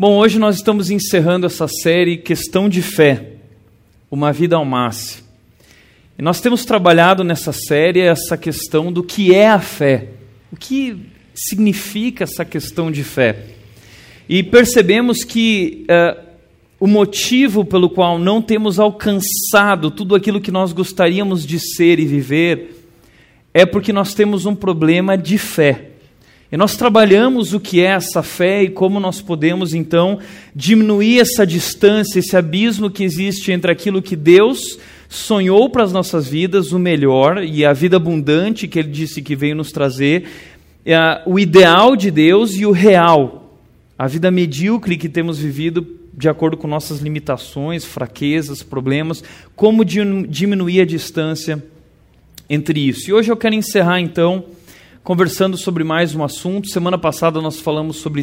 Bom, hoje nós estamos encerrando essa série Questão de Fé, uma vida ao máximo. E nós temos trabalhado nessa série essa questão do que é a fé, o que significa essa questão de fé. E percebemos que uh, o motivo pelo qual não temos alcançado tudo aquilo que nós gostaríamos de ser e viver é porque nós temos um problema de fé. E nós trabalhamos o que é essa fé e como nós podemos então diminuir essa distância, esse abismo que existe entre aquilo que Deus sonhou para as nossas vidas, o melhor e a vida abundante que Ele disse que veio nos trazer, é o ideal de Deus e o real, a vida medíocre que temos vivido de acordo com nossas limitações, fraquezas, problemas, como diminuir a distância entre isso. E hoje eu quero encerrar então conversando sobre mais um assunto. Semana passada nós falamos sobre.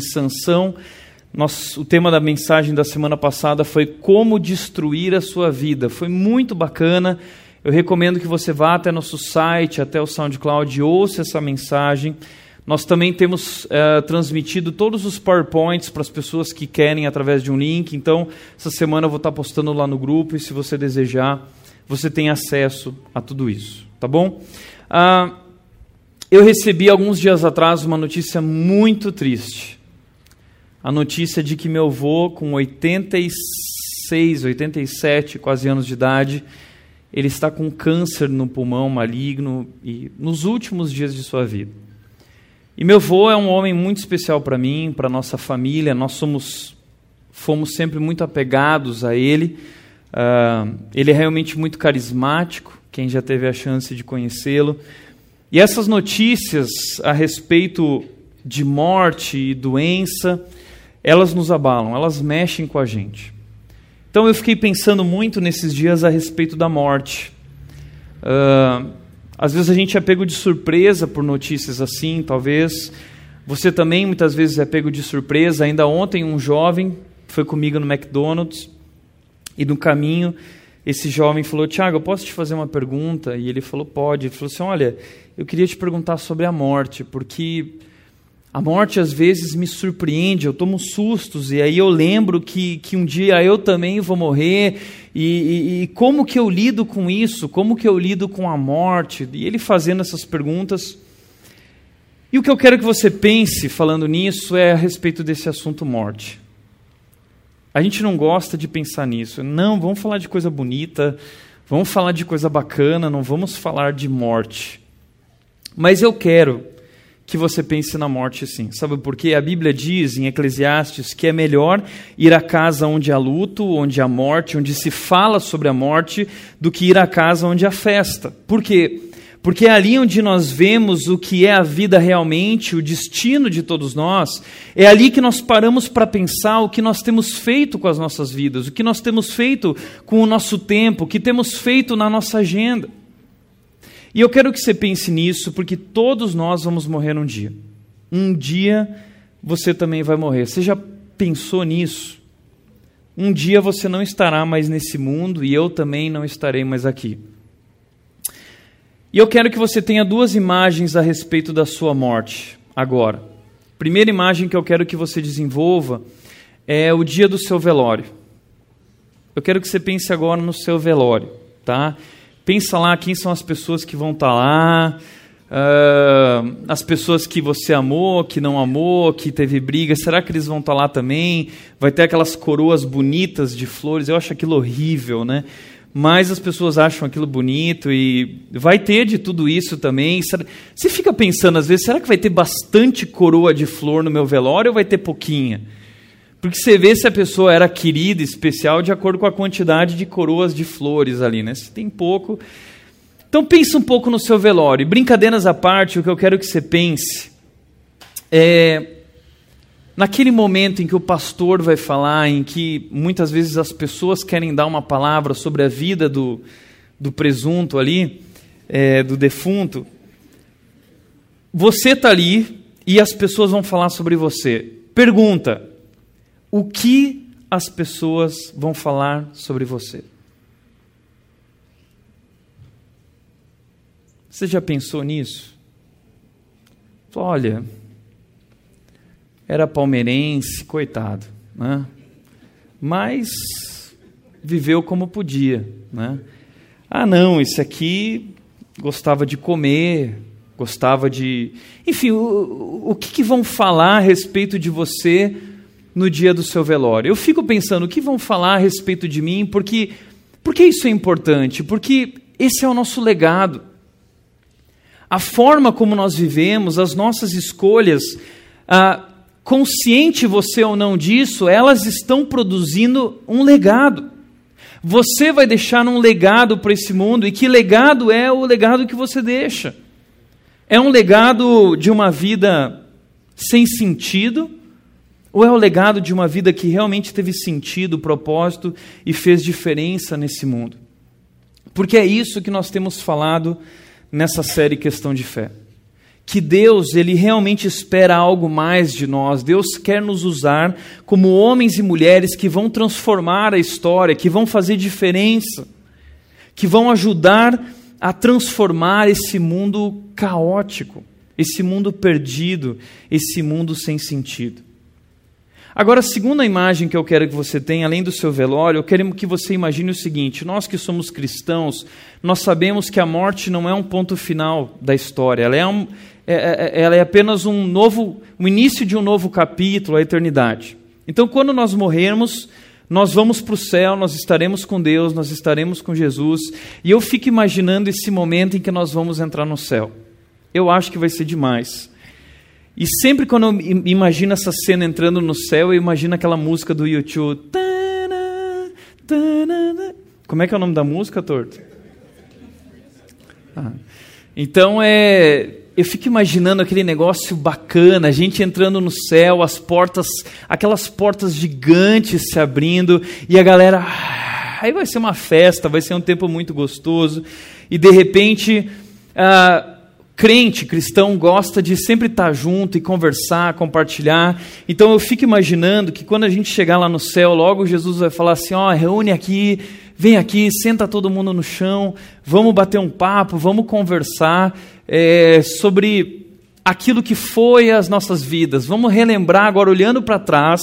Nosso, o tema da mensagem da semana passada foi como destruir a sua vida. Foi muito bacana. Eu recomendo que você vá até nosso site, até o SoundCloud e ouça essa mensagem. Nós também temos uh, transmitido todos os PowerPoints para as pessoas que querem através de um link. Então, essa semana eu vou estar postando lá no grupo e se você desejar, você tem acesso a tudo isso. Tá bom? Uh, eu recebi alguns dias atrás uma notícia muito triste. A notícia de que meu avô, com 86, 87, quase anos de idade, ele está com câncer no pulmão maligno e nos últimos dias de sua vida. E meu avô é um homem muito especial para mim, para nossa família. Nós somos, fomos sempre muito apegados a ele. Uh, ele é realmente muito carismático. Quem já teve a chance de conhecê-lo e essas notícias a respeito de morte e doença, elas nos abalam, elas mexem com a gente. Então eu fiquei pensando muito nesses dias a respeito da morte. Uh, às vezes a gente é pego de surpresa por notícias assim, talvez. Você também muitas vezes é pego de surpresa. Ainda ontem um jovem foi comigo no McDonald's e no caminho esse jovem falou: Tiago, eu posso te fazer uma pergunta? E ele falou: Pode. Ele falou assim: Olha, eu queria te perguntar sobre a morte, porque a morte às vezes me surpreende, eu tomo sustos, e aí eu lembro que, que um dia eu também vou morrer, e, e, e como que eu lido com isso? Como que eu lido com a morte? E ele fazendo essas perguntas. E o que eu quero que você pense falando nisso é a respeito desse assunto morte. A gente não gosta de pensar nisso. Não, vamos falar de coisa bonita, vamos falar de coisa bacana, não vamos falar de morte. Mas eu quero que você pense na morte sim. Sabe por quê? A Bíblia diz em Eclesiastes que é melhor ir à casa onde há luto, onde há morte, onde se fala sobre a morte, do que ir à casa onde há festa. Por quê? Porque é ali onde nós vemos o que é a vida realmente, o destino de todos nós. É ali que nós paramos para pensar o que nós temos feito com as nossas vidas, o que nós temos feito com o nosso tempo, o que temos feito na nossa agenda. E eu quero que você pense nisso, porque todos nós vamos morrer um dia. Um dia você também vai morrer. Você já pensou nisso? Um dia você não estará mais nesse mundo e eu também não estarei mais aqui. E eu quero que você tenha duas imagens a respeito da sua morte agora. Primeira imagem que eu quero que você desenvolva é o dia do seu velório. Eu quero que você pense agora no seu velório, tá? Pensa lá quem são as pessoas que vão estar tá lá, uh, as pessoas que você amou, que não amou, que teve briga. Será que eles vão estar tá lá também? Vai ter aquelas coroas bonitas de flores. Eu acho aquilo horrível, né? Mas as pessoas acham aquilo bonito e vai ter de tudo isso também. Você fica pensando às vezes, será que vai ter bastante coroa de flor no meu velório ou vai ter pouquinha? Porque você vê se a pessoa era querida, especial, de acordo com a quantidade de coroas de flores ali, né? Se tem pouco. Então pense um pouco no seu velório. Brincadeiras à parte, o que eu quero que você pense é Naquele momento em que o pastor vai falar, em que muitas vezes as pessoas querem dar uma palavra sobre a vida do, do presunto ali, é, do defunto, você está ali e as pessoas vão falar sobre você. Pergunta: o que as pessoas vão falar sobre você? Você já pensou nisso? Olha, era palmeirense, coitado. né? mas viveu como podia. Né? Ah, não, esse aqui gostava de comer, gostava de. Enfim, o, o que, que vão falar a respeito de você no dia do seu velório? Eu fico pensando, o que vão falar a respeito de mim? Porque, porque isso é importante? Porque esse é o nosso legado. A forma como nós vivemos, as nossas escolhas, ah, consciente você ou não disso, elas estão produzindo um legado. Você vai deixar um legado para esse mundo, e que legado é o legado que você deixa? É um legado de uma vida sem sentido? Ou é o legado de uma vida que realmente teve sentido, propósito e fez diferença nesse mundo? Porque é isso que nós temos falado nessa série Questão de Fé que Deus, ele realmente espera algo mais de nós. Deus quer nos usar como homens e mulheres que vão transformar a história, que vão fazer diferença, que vão ajudar a transformar esse mundo caótico, esse mundo perdido, esse mundo sem sentido. Agora, a segunda imagem que eu quero que você tenha, além do seu velório, eu quero que você imagine o seguinte: nós que somos cristãos, nós sabemos que a morte não é um ponto final da história, ela é, um, é, é, é ela é apenas um novo, o início de um novo capítulo, a eternidade. Então, quando nós morrermos, nós vamos para o céu, nós estaremos com Deus, nós estaremos com Jesus, e eu fico imaginando esse momento em que nós vamos entrar no céu. Eu acho que vai ser demais. E sempre quando eu imagino essa cena entrando no céu, eu imagino aquela música do YouTube. Como é que é o nome da música, Torto? Ah. Então é, eu fico imaginando aquele negócio bacana, a gente entrando no céu, as portas, aquelas portas gigantes se abrindo e a galera, ah, aí vai ser uma festa, vai ser um tempo muito gostoso e de repente ah, crente, cristão, gosta de sempre estar junto e conversar, compartilhar. Então eu fico imaginando que quando a gente chegar lá no céu, logo Jesus vai falar assim: ó, oh, reúne aqui, vem aqui, senta todo mundo no chão, vamos bater um papo, vamos conversar é, sobre aquilo que foi as nossas vidas. Vamos relembrar agora, olhando para trás,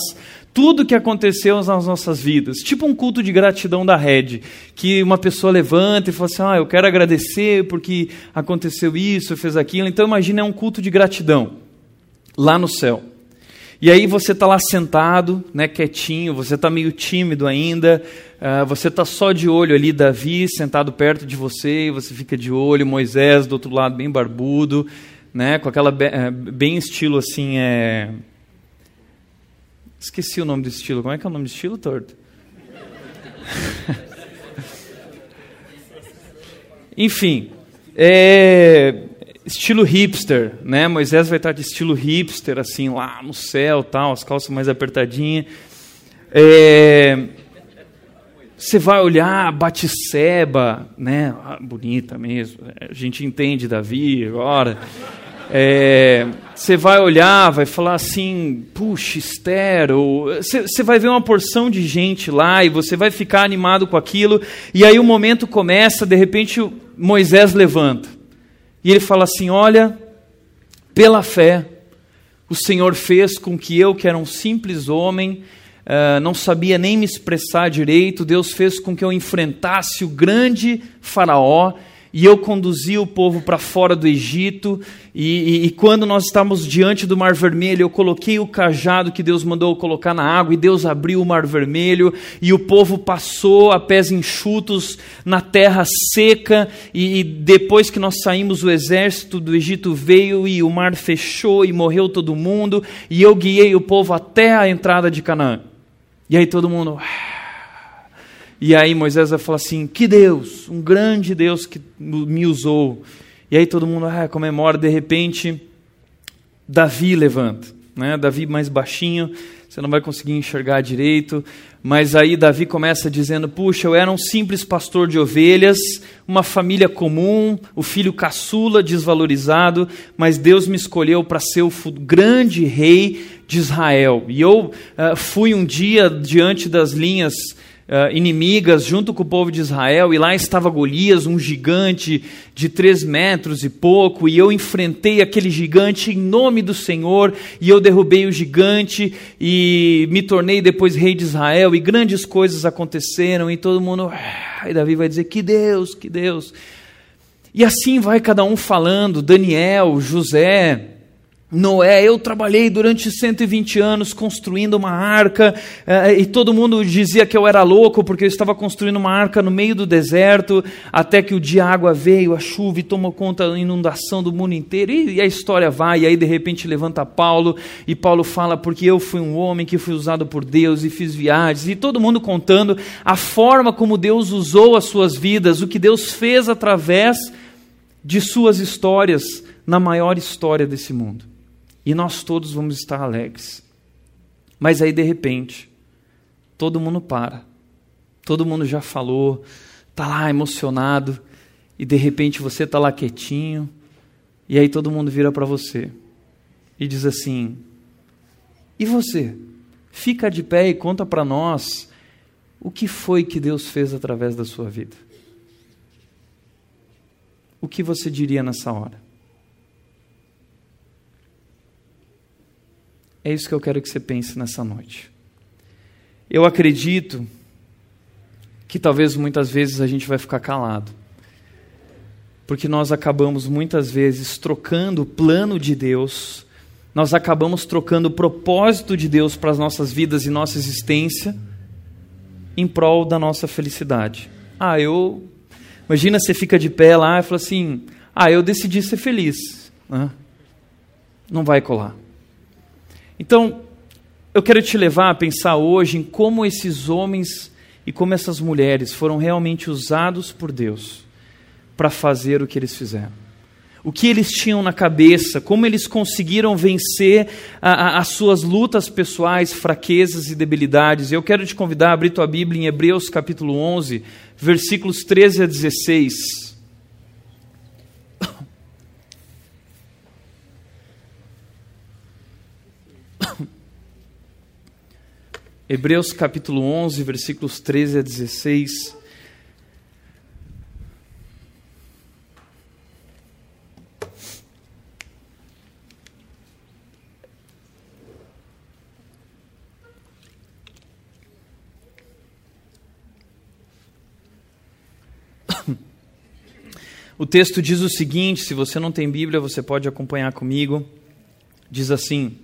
tudo que aconteceu nas nossas vidas. Tipo um culto de gratidão da rede, que uma pessoa levanta e fala assim: "Ah, eu quero agradecer porque aconteceu isso, fez aquilo". Então imagine é um culto de gratidão lá no céu. E aí você está lá sentado, né, quietinho, você está meio tímido ainda, uh, você está só de olho ali, Davi sentado perto de você, e você fica de olho, Moisés do outro lado bem barbudo, né, com aquela eh, bem estilo assim, é, Esqueci o nome do estilo. Como é que é o nome do estilo, Torto? Enfim, é, estilo hipster, né? Moisés vai estar de estilo hipster, assim, lá no céu, tal, as calças mais apertadinhas. É, você vai olhar Batisseba, né? Ah, bonita mesmo. A gente entende Davi agora. É, você vai olhar, vai falar assim, puxa, Esther, você vai ver uma porção de gente lá e você vai ficar animado com aquilo, e aí o momento começa, de repente Moisés levanta, e ele fala assim: Olha, pela fé, o Senhor fez com que eu, que era um simples homem, uh, não sabia nem me expressar direito, Deus fez com que eu enfrentasse o grande Faraó e eu conduzi o povo para fora do Egito, e, e, e, quando nós estávamos diante do Mar Vermelho, eu coloquei o cajado que Deus mandou colocar na água, e Deus abriu o Mar Vermelho, e o povo passou a pés enxutos na terra seca, e, e depois que nós saímos, o exército do Egito veio, e o mar fechou, e morreu todo mundo, e eu guiei o povo até a entrada de Canaã. E aí todo mundo. E aí Moisés vai falar assim: Que Deus, um grande Deus que me usou. E aí todo mundo ah, comemora, de repente, Davi levanta. Né? Davi mais baixinho, você não vai conseguir enxergar direito. Mas aí Davi começa dizendo: Puxa, eu era um simples pastor de ovelhas, uma família comum, o filho caçula, desvalorizado, mas Deus me escolheu para ser o grande rei de Israel. E eu uh, fui um dia diante das linhas uh, inimigas junto com o povo de Israel, e lá estava Golias, um gigante de três metros e pouco, e eu enfrentei aquele gigante em nome do Senhor, e eu derrubei o gigante, e me tornei depois rei de Israel, e grandes coisas aconteceram, e todo mundo. Ah", e Davi vai dizer: Que Deus, que Deus. E assim vai cada um falando, Daniel, José, Noé, eu trabalhei durante 120 anos construindo uma arca, eh, e todo mundo dizia que eu era louco porque eu estava construindo uma arca no meio do deserto, até que o dia água veio, a chuva e tomou conta da inundação do mundo inteiro, e a história vai, e aí de repente levanta Paulo, e Paulo fala, porque eu fui um homem que fui usado por Deus e fiz viagens, e todo mundo contando a forma como Deus usou as suas vidas, o que Deus fez através de suas histórias na maior história desse mundo e nós todos vamos estar alegres. Mas aí, de repente, todo mundo para. Todo mundo já falou, está lá emocionado, e de repente você está lá quietinho, e aí todo mundo vira para você e diz assim: E você? Fica de pé e conta para nós o que foi que Deus fez através da sua vida. O que você diria nessa hora? É isso que eu quero que você pense nessa noite. Eu acredito que talvez muitas vezes a gente vai ficar calado. Porque nós acabamos muitas vezes trocando o plano de Deus, nós acabamos trocando o propósito de Deus para as nossas vidas e nossa existência em prol da nossa felicidade. Ah, eu. Imagina você fica de pé lá e fala assim: Ah, eu decidi ser feliz. Não vai colar. Então, eu quero te levar a pensar hoje em como esses homens e como essas mulheres foram realmente usados por Deus para fazer o que eles fizeram. O que eles tinham na cabeça, como eles conseguiram vencer a, a, as suas lutas pessoais, fraquezas e debilidades. Eu quero te convidar a abrir tua Bíblia em Hebreus capítulo 11, versículos 13 a 16. Hebreus capítulo 11, versículos 13 a 16. O texto diz o seguinte: se você não tem Bíblia, você pode acompanhar comigo. Diz assim: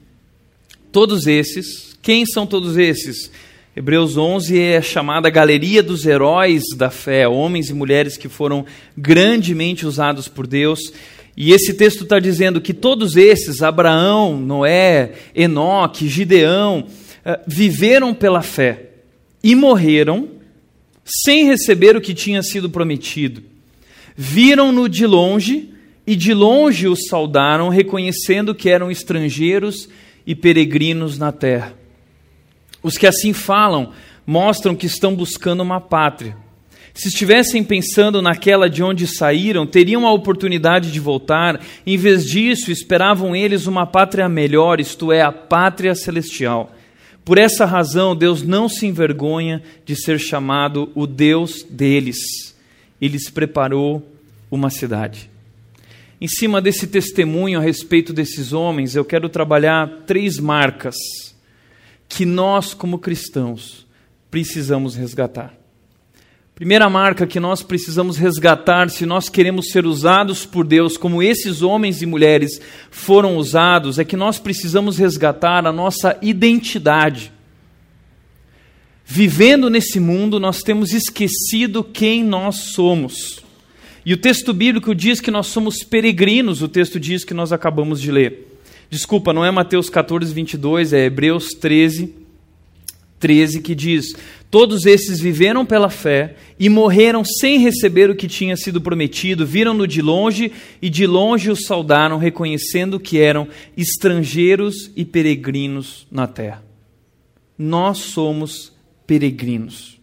Todos esses, quem são todos esses? Hebreus 11 é chamada Galeria dos Heróis da Fé, homens e mulheres que foram grandemente usados por Deus. E esse texto está dizendo que todos esses, Abraão, Noé, Enoque, Gideão, eh, viveram pela fé e morreram sem receber o que tinha sido prometido. Viram-no de longe e de longe os saudaram, reconhecendo que eram estrangeiros e peregrinos na terra. Os que assim falam mostram que estão buscando uma pátria. Se estivessem pensando naquela de onde saíram, teriam a oportunidade de voltar. Em vez disso, esperavam eles uma pátria melhor, isto é, a pátria celestial. Por essa razão, Deus não se envergonha de ser chamado o Deus deles. Ele lhes preparou uma cidade. Em cima desse testemunho a respeito desses homens, eu quero trabalhar três marcas que nós, como cristãos, precisamos resgatar. Primeira marca que nós precisamos resgatar se nós queremos ser usados por Deus como esses homens e mulheres foram usados é que nós precisamos resgatar a nossa identidade. Vivendo nesse mundo, nós temos esquecido quem nós somos. E o texto bíblico diz que nós somos peregrinos, o texto diz que nós acabamos de ler. Desculpa, não é Mateus 14, 22, é Hebreus 13, 13, que diz: Todos esses viveram pela fé e morreram sem receber o que tinha sido prometido, viram-no de longe e de longe o saudaram, reconhecendo que eram estrangeiros e peregrinos na terra. Nós somos peregrinos.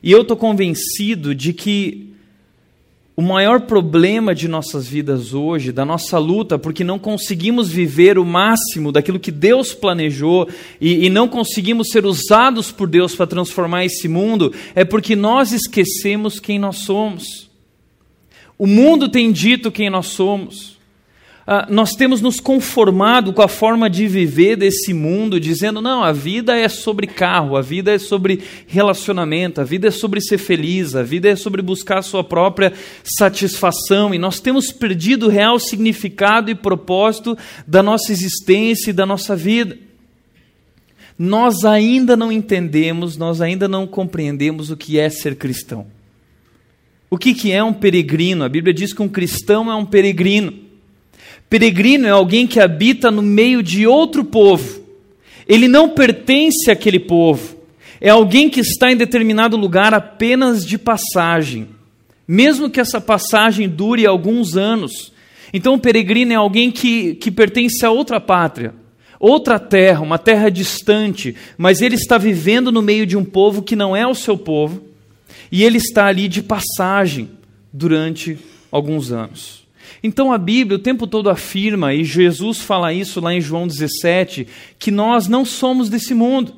E eu estou convencido de que o maior problema de nossas vidas hoje, da nossa luta, porque não conseguimos viver o máximo daquilo que Deus planejou e, e não conseguimos ser usados por Deus para transformar esse mundo, é porque nós esquecemos quem nós somos. O mundo tem dito quem nós somos nós temos nos conformado com a forma de viver desse mundo, dizendo: não, a vida é sobre carro, a vida é sobre relacionamento, a vida é sobre ser feliz, a vida é sobre buscar a sua própria satisfação, e nós temos perdido o real significado e propósito da nossa existência e da nossa vida. Nós ainda não entendemos, nós ainda não compreendemos o que é ser cristão. O que, que é um peregrino? A Bíblia diz que um cristão é um peregrino. Peregrino é alguém que habita no meio de outro povo. Ele não pertence àquele povo. É alguém que está em determinado lugar apenas de passagem, mesmo que essa passagem dure alguns anos. Então, o peregrino é alguém que, que pertence a outra pátria, outra terra, uma terra distante, mas ele está vivendo no meio de um povo que não é o seu povo, e ele está ali de passagem durante alguns anos. Então a Bíblia o tempo todo afirma, e Jesus fala isso lá em João 17, que nós não somos desse mundo.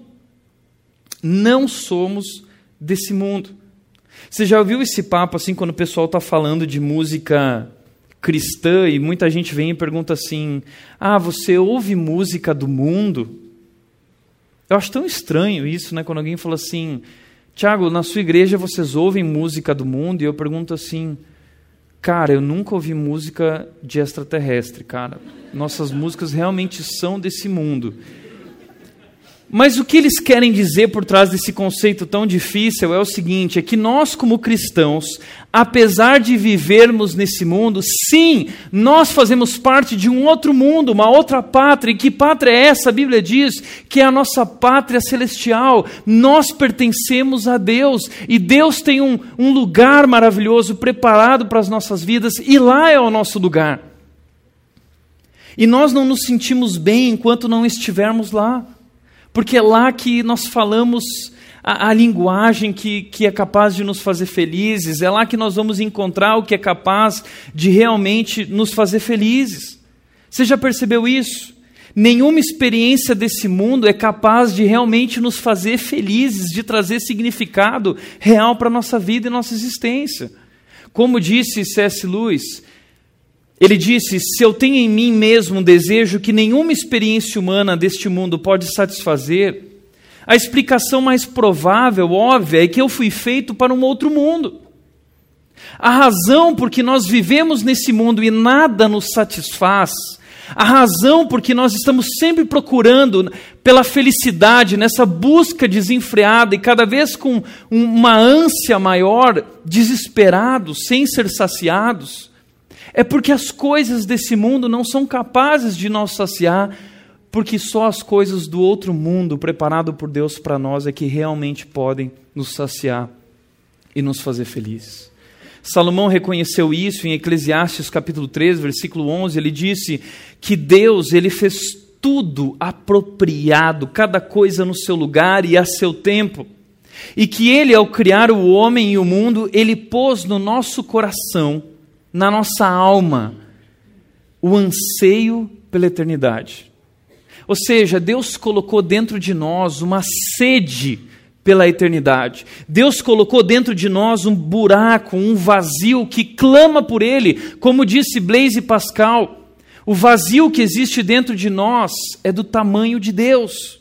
Não somos desse mundo. Você já ouviu esse papo assim quando o pessoal está falando de música cristã e muita gente vem e pergunta assim: Ah, você ouve música do mundo? Eu acho tão estranho isso, né? Quando alguém fala assim: Tiago, na sua igreja vocês ouvem música do mundo? E eu pergunto assim: Cara, eu nunca ouvi música de extraterrestre, cara. Nossas músicas realmente são desse mundo. Mas o que eles querem dizer por trás desse conceito tão difícil é o seguinte: é que nós, como cristãos, apesar de vivermos nesse mundo, sim, nós fazemos parte de um outro mundo, uma outra pátria. E que pátria é essa? A Bíblia diz que é a nossa pátria celestial. Nós pertencemos a Deus e Deus tem um, um lugar maravilhoso preparado para as nossas vidas, e lá é o nosso lugar. E nós não nos sentimos bem enquanto não estivermos lá porque é lá que nós falamos a, a, linguagem que, que é capaz de nos fazer felizes, é lá que nós vamos encontrar o que é capaz de realmente nos fazer felizes. Você já percebeu isso? Nenhuma experiência desse mundo é capaz de realmente nos fazer felizes, de trazer significado real para a nossa vida e nossa existência. Como disse C.S. Lewis, ele disse: Se eu tenho em mim mesmo um desejo que nenhuma experiência humana deste mundo pode satisfazer, a explicação mais provável, óbvia, é que eu fui feito para um outro mundo. A razão por que nós vivemos nesse mundo e nada nos satisfaz, a razão por que nós estamos sempre procurando pela felicidade, nessa busca desenfreada e cada vez com uma ânsia maior, desesperados, sem ser saciados, é porque as coisas desse mundo não são capazes de nos saciar, porque só as coisas do outro mundo, preparado por Deus para nós, é que realmente podem nos saciar e nos fazer felizes. Salomão reconheceu isso em Eclesiastes capítulo 3, versículo 11, ele disse que Deus, ele fez tudo apropriado, cada coisa no seu lugar e a seu tempo. E que ele, ao criar o homem e o mundo, ele pôs no nosso coração na nossa alma o anseio pela eternidade. Ou seja, Deus colocou dentro de nós uma sede pela eternidade. Deus colocou dentro de nós um buraco, um vazio que clama por Ele, como disse Blaise Pascal. O vazio que existe dentro de nós é do tamanho de Deus.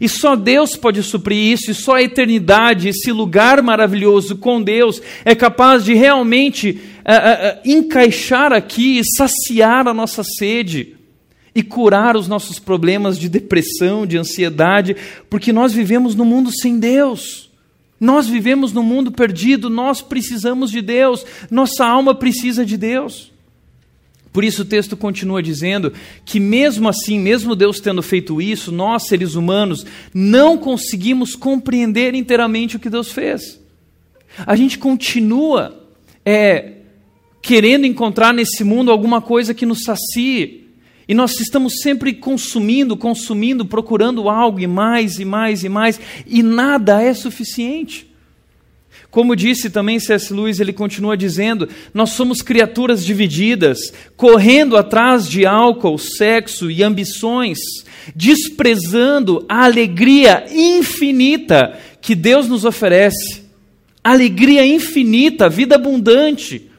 E só Deus pode suprir isso, e só a eternidade, esse lugar maravilhoso com Deus, é capaz de realmente uh, uh, encaixar aqui e saciar a nossa sede e curar os nossos problemas de depressão, de ansiedade, porque nós vivemos num mundo sem Deus. Nós vivemos num mundo perdido, nós precisamos de Deus, nossa alma precisa de Deus. Por isso o texto continua dizendo que, mesmo assim, mesmo Deus tendo feito isso, nós, seres humanos, não conseguimos compreender inteiramente o que Deus fez. A gente continua é, querendo encontrar nesse mundo alguma coisa que nos sacie. E nós estamos sempre consumindo, consumindo, procurando algo e mais e mais e mais, e nada é suficiente. Como disse também C.S. Lewis, ele continua dizendo: nós somos criaturas divididas, correndo atrás de álcool, sexo e ambições, desprezando a alegria infinita que Deus nos oferece. Alegria infinita, vida abundante.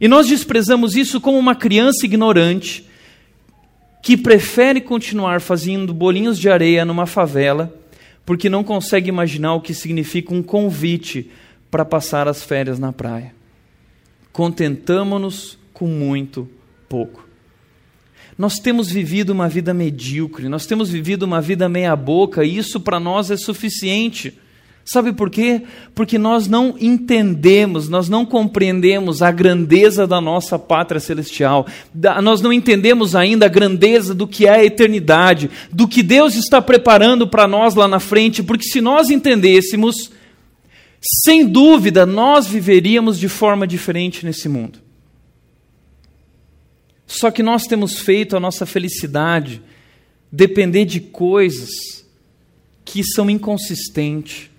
E nós desprezamos isso como uma criança ignorante que prefere continuar fazendo bolinhos de areia numa favela porque não consegue imaginar o que significa um convite para passar as férias na praia. Contentamo-nos com muito pouco. Nós temos vivido uma vida medíocre, nós temos vivido uma vida meia-boca, e isso para nós é suficiente. Sabe por quê? Porque nós não entendemos, nós não compreendemos a grandeza da nossa pátria celestial, nós não entendemos ainda a grandeza do que é a eternidade, do que Deus está preparando para nós lá na frente, porque se nós entendêssemos, sem dúvida nós viveríamos de forma diferente nesse mundo. Só que nós temos feito a nossa felicidade depender de coisas que são inconsistentes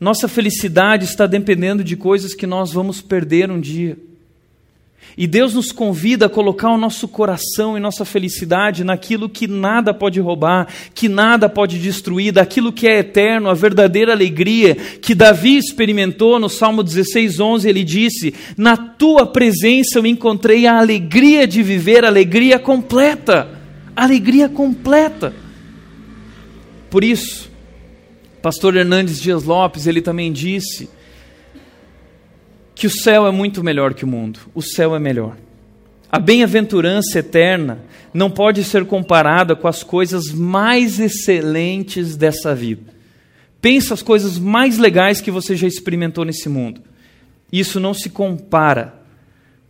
nossa felicidade está dependendo de coisas que nós vamos perder um dia. E Deus nos convida a colocar o nosso coração e nossa felicidade naquilo que nada pode roubar, que nada pode destruir, daquilo que é eterno, a verdadeira alegria que Davi experimentou no Salmo 16, 11. Ele disse: Na tua presença eu encontrei a alegria de viver, alegria completa. Alegria completa. Por isso, Pastor Hernandes Dias Lopes, ele também disse que o céu é muito melhor que o mundo. O céu é melhor. A bem-aventurança eterna não pode ser comparada com as coisas mais excelentes dessa vida. Pensa as coisas mais legais que você já experimentou nesse mundo. Isso não se compara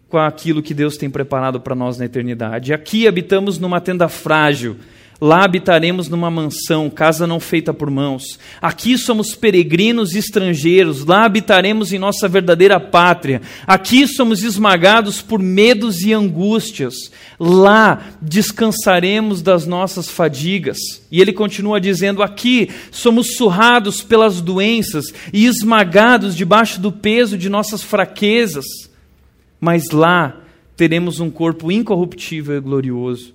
com aquilo que Deus tem preparado para nós na eternidade. Aqui habitamos numa tenda frágil, Lá habitaremos numa mansão, casa não feita por mãos. Aqui somos peregrinos e estrangeiros, lá habitaremos em nossa verdadeira pátria. Aqui somos esmagados por medos e angústias. Lá descansaremos das nossas fadigas. E ele continua dizendo: aqui somos surrados pelas doenças e esmagados debaixo do peso de nossas fraquezas. Mas lá teremos um corpo incorruptível e glorioso.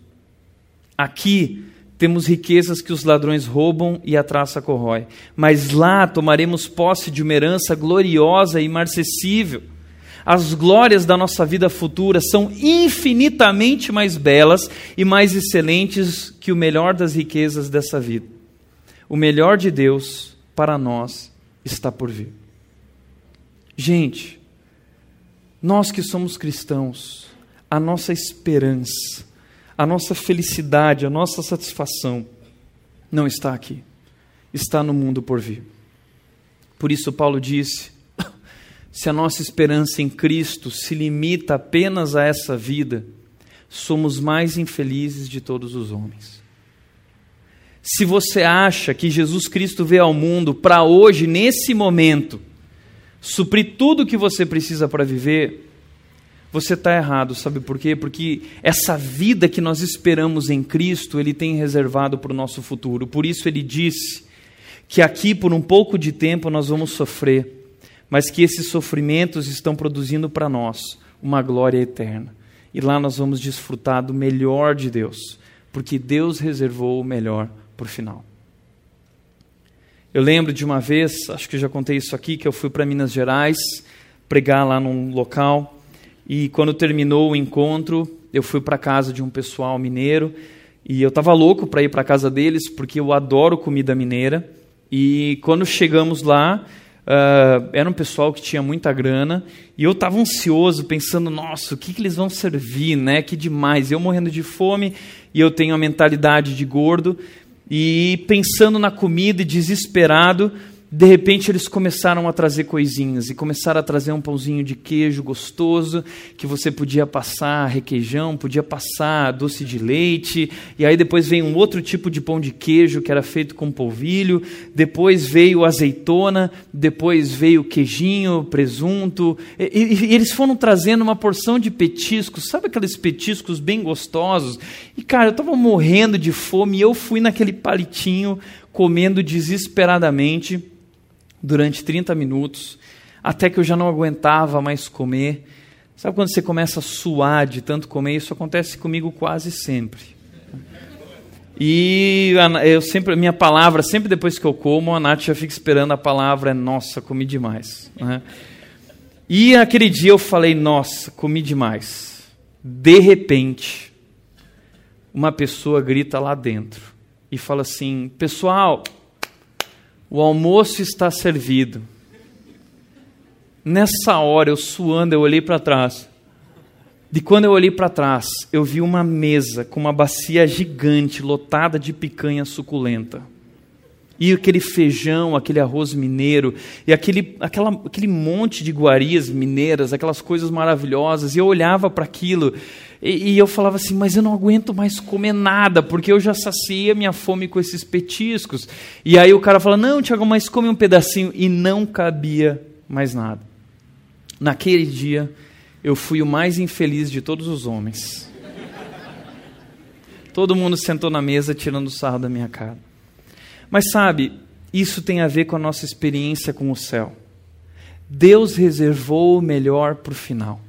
Aqui temos riquezas que os ladrões roubam e a traça corrói. Mas lá tomaremos posse de uma herança gloriosa e imarcessível. As glórias da nossa vida futura são infinitamente mais belas e mais excelentes que o melhor das riquezas dessa vida. O melhor de Deus para nós está por vir. Gente, nós que somos cristãos, a nossa esperança, a nossa felicidade, a nossa satisfação não está aqui, está no mundo por vir. Por isso, Paulo disse: se a nossa esperança em Cristo se limita apenas a essa vida, somos mais infelizes de todos os homens. Se você acha que Jesus Cristo veio ao mundo para hoje, nesse momento, suprir tudo o que você precisa para viver, você está errado, sabe por quê? Porque essa vida que nós esperamos em Cristo, Ele tem reservado para o nosso futuro. Por isso Ele disse que aqui, por um pouco de tempo, nós vamos sofrer, mas que esses sofrimentos estão produzindo para nós uma glória eterna. E lá nós vamos desfrutar do melhor de Deus, porque Deus reservou o melhor por final. Eu lembro de uma vez, acho que eu já contei isso aqui, que eu fui para Minas Gerais pregar lá num local e quando terminou o encontro, eu fui para casa de um pessoal mineiro e eu estava louco para ir para casa deles porque eu adoro comida mineira. E quando chegamos lá, uh, era um pessoal que tinha muita grana e eu estava ansioso, pensando: nossa, o que, que eles vão servir, né? Que demais! Eu morrendo de fome e eu tenho a mentalidade de gordo e pensando na comida e desesperado de repente eles começaram a trazer coisinhas e começaram a trazer um pãozinho de queijo gostoso que você podia passar requeijão, podia passar doce de leite, e aí depois veio um outro tipo de pão de queijo que era feito com polvilho, depois veio azeitona, depois veio queijinho, presunto, e, e, e eles foram trazendo uma porção de petiscos, sabe aqueles petiscos bem gostosos? E cara, eu estava morrendo de fome e eu fui naquele palitinho comendo desesperadamente durante 30 minutos, até que eu já não aguentava mais comer. Sabe quando você começa a suar de tanto comer? Isso acontece comigo quase sempre. E eu sempre, minha palavra, sempre depois que eu como, a Nath já fica esperando a palavra, nossa, comi demais. Né? E aquele dia eu falei, nossa, comi demais. De repente, uma pessoa grita lá dentro e fala assim: Pessoal, o almoço está servido. Nessa hora, eu suando, eu olhei para trás. De quando eu olhei para trás, eu vi uma mesa com uma bacia gigante lotada de picanha suculenta. E aquele feijão, aquele arroz mineiro, e aquele, aquela, aquele monte de iguarias mineiras, aquelas coisas maravilhosas. E eu olhava para aquilo e, e, eu falava assim: Mas eu não aguento mais comer nada, porque eu já saciei a minha fome com esses petiscos. E aí o cara fala: Não, Tiago, mas come um pedacinho. E não cabia mais nada. Naquele dia, eu fui o mais infeliz de todos os homens. Todo mundo sentou na mesa tirando sarro da minha cara. Mas sabe, isso tem a ver com a nossa experiência com o céu. Deus reservou o melhor para o final.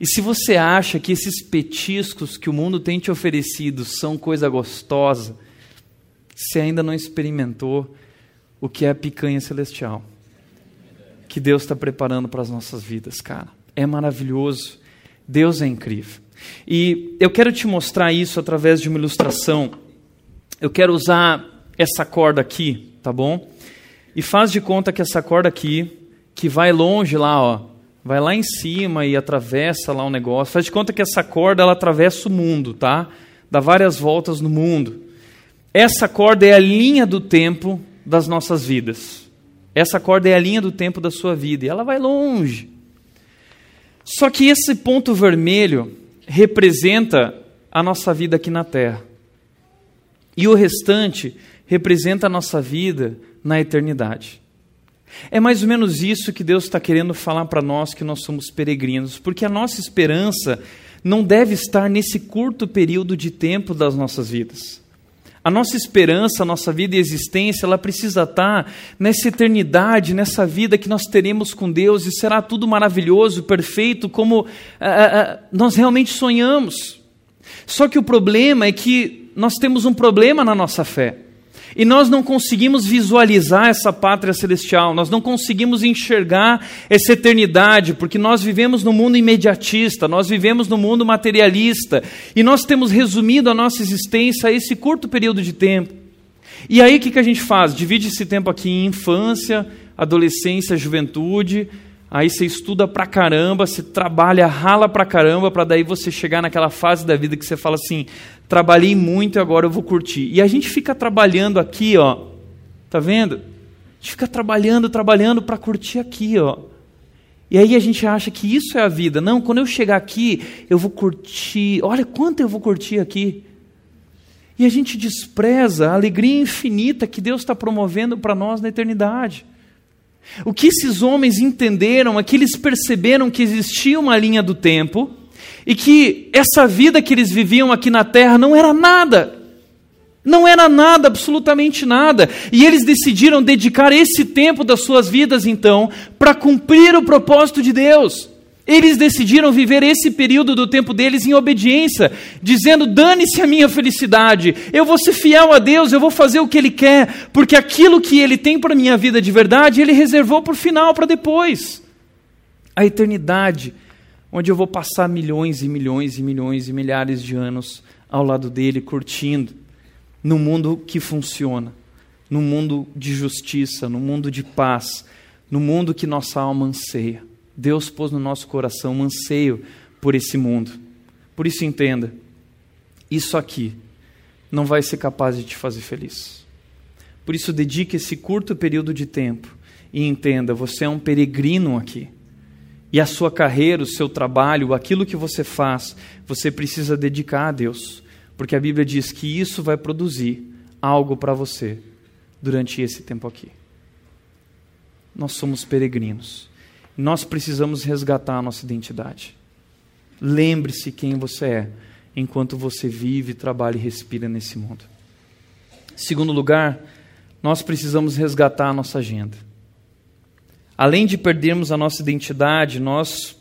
E se você acha que esses petiscos que o mundo tem te oferecido são coisa gostosa, você ainda não experimentou o que é a picanha celestial que Deus está preparando para as nossas vidas, cara. É maravilhoso. Deus é incrível. E eu quero te mostrar isso através de uma ilustração. Eu quero usar essa corda aqui, tá bom? E faz de conta que essa corda aqui, que vai longe lá, ó, vai lá em cima e atravessa lá um negócio. Faz de conta que essa corda ela atravessa o mundo, tá? Dá várias voltas no mundo. Essa corda é a linha do tempo das nossas vidas. Essa corda é a linha do tempo da sua vida e ela vai longe. Só que esse ponto vermelho representa a nossa vida aqui na Terra. E o restante representa a nossa vida na eternidade. É mais ou menos isso que Deus está querendo falar para nós que nós somos peregrinos, porque a nossa esperança não deve estar nesse curto período de tempo das nossas vidas. A nossa esperança, a nossa vida e existência, ela precisa estar nessa eternidade, nessa vida que nós teremos com Deus e será tudo maravilhoso, perfeito, como uh, uh, nós realmente sonhamos. Só que o problema é que nós temos um problema na nossa fé. E nós não conseguimos visualizar essa pátria celestial, nós não conseguimos enxergar essa eternidade, porque nós vivemos no mundo imediatista, nós vivemos no mundo materialista, e nós temos resumido a nossa existência a esse curto período de tempo. E aí o que, que a gente faz? Divide esse tempo aqui em infância, adolescência, juventude, aí você estuda pra caramba, você trabalha, rala pra caramba, para daí você chegar naquela fase da vida que você fala assim: trabalhei muito e agora eu vou curtir. E a gente fica trabalhando aqui, ó. Tá vendo? A gente fica trabalhando, trabalhando para curtir aqui, ó. E aí a gente acha que isso é a vida. Não, quando eu chegar aqui, eu vou curtir. Olha quanto eu vou curtir aqui. E a gente despreza a alegria infinita que Deus está promovendo para nós na eternidade. O que esses homens entenderam é que eles perceberam que existia uma linha do tempo e que essa vida que eles viviam aqui na terra não era nada. Não era nada, absolutamente nada. E eles decidiram dedicar esse tempo das suas vidas, então, para cumprir o propósito de Deus. Eles decidiram viver esse período do tempo deles em obediência, dizendo: dane-se a minha felicidade, eu vou ser fiel a Deus, eu vou fazer o que Ele quer, porque aquilo que Ele tem para a minha vida de verdade, Ele reservou para o final, para depois. A eternidade onde eu vou passar milhões e milhões e milhões e milhares de anos ao lado dele, curtindo, num mundo que funciona, num mundo de justiça, num mundo de paz, no mundo que nossa alma anseia. Deus pôs no nosso coração um anseio por esse mundo. Por isso, entenda: isso aqui não vai ser capaz de te fazer feliz. Por isso, dedique esse curto período de tempo e entenda: você é um peregrino aqui. E a sua carreira, o seu trabalho, aquilo que você faz, você precisa dedicar a Deus, porque a Bíblia diz que isso vai produzir algo para você durante esse tempo aqui. Nós somos peregrinos. Nós precisamos resgatar a nossa identidade. Lembre-se quem você é enquanto você vive, trabalha e respira nesse mundo. Segundo lugar, nós precisamos resgatar a nossa agenda. além de perdermos a nossa identidade, nós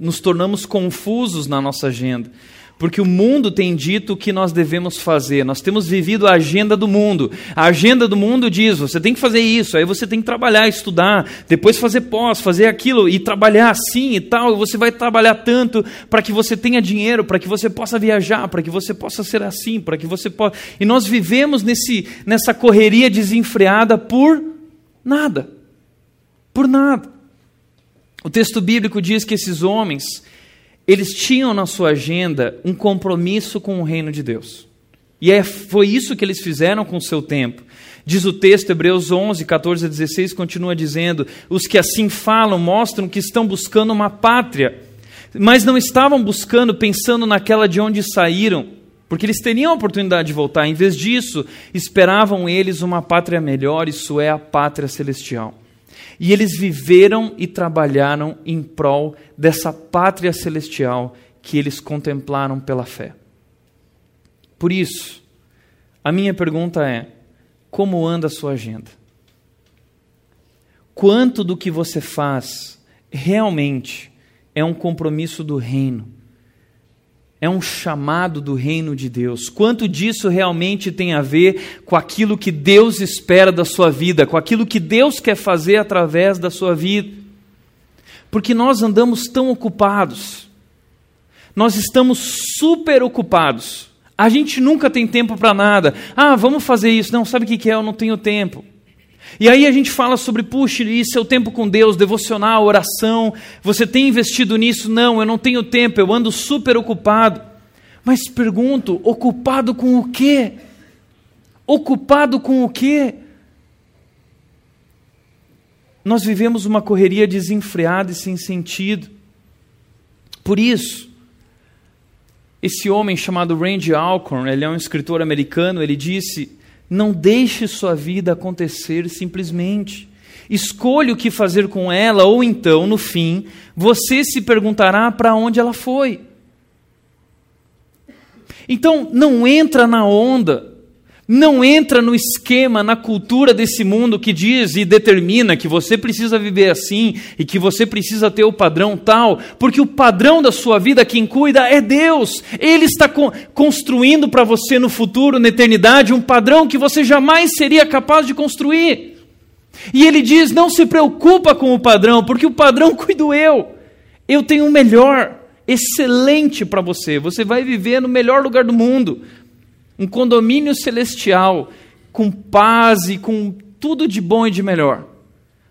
nos tornamos confusos na nossa agenda porque o mundo tem dito o que nós devemos fazer. Nós temos vivido a agenda do mundo. A agenda do mundo diz: você tem que fazer isso, aí você tem que trabalhar, estudar, depois fazer pós, fazer aquilo e trabalhar assim e tal. E você vai trabalhar tanto para que você tenha dinheiro, para que você possa viajar, para que você possa ser assim, para que você possa. E nós vivemos nesse, nessa correria desenfreada por nada. Por nada. O texto bíblico diz que esses homens eles tinham na sua agenda um compromisso com o reino de Deus. E é, foi isso que eles fizeram com o seu tempo. Diz o texto, Hebreus 11, 14 a 16, continua dizendo: Os que assim falam mostram que estão buscando uma pátria, mas não estavam buscando pensando naquela de onde saíram, porque eles teriam a oportunidade de voltar. Em vez disso, esperavam eles uma pátria melhor, isso é a pátria celestial. E eles viveram e trabalharam em prol dessa pátria celestial que eles contemplaram pela fé. Por isso, a minha pergunta é: como anda a sua agenda? Quanto do que você faz realmente é um compromisso do reino? É um chamado do reino de Deus. Quanto disso realmente tem a ver com aquilo que Deus espera da sua vida, com aquilo que Deus quer fazer através da sua vida? Porque nós andamos tão ocupados, nós estamos super ocupados. A gente nunca tem tempo para nada. Ah, vamos fazer isso. Não, sabe o que é? Eu não tenho tempo. E aí a gente fala sobre, puxa, e seu tempo com Deus, devocional, oração, você tem investido nisso? Não, eu não tenho tempo, eu ando super ocupado. Mas pergunto, ocupado com o quê? Ocupado com o quê? Nós vivemos uma correria desenfreada e sem sentido. Por isso, esse homem chamado Randy Alcorn, ele é um escritor americano, ele disse não deixe sua vida acontecer simplesmente. Escolha o que fazer com ela, ou então, no fim, você se perguntará para onde ela foi. Então, não entra na onda não entra no esquema, na cultura desse mundo que diz e determina que você precisa viver assim e que você precisa ter o padrão tal, porque o padrão da sua vida, quem cuida é Deus. Ele está construindo para você no futuro, na eternidade, um padrão que você jamais seria capaz de construir. E ele diz: não se preocupa com o padrão, porque o padrão cuido eu. Eu tenho o melhor, excelente para você. Você vai viver no melhor lugar do mundo um condomínio celestial com paz e com tudo de bom e de melhor.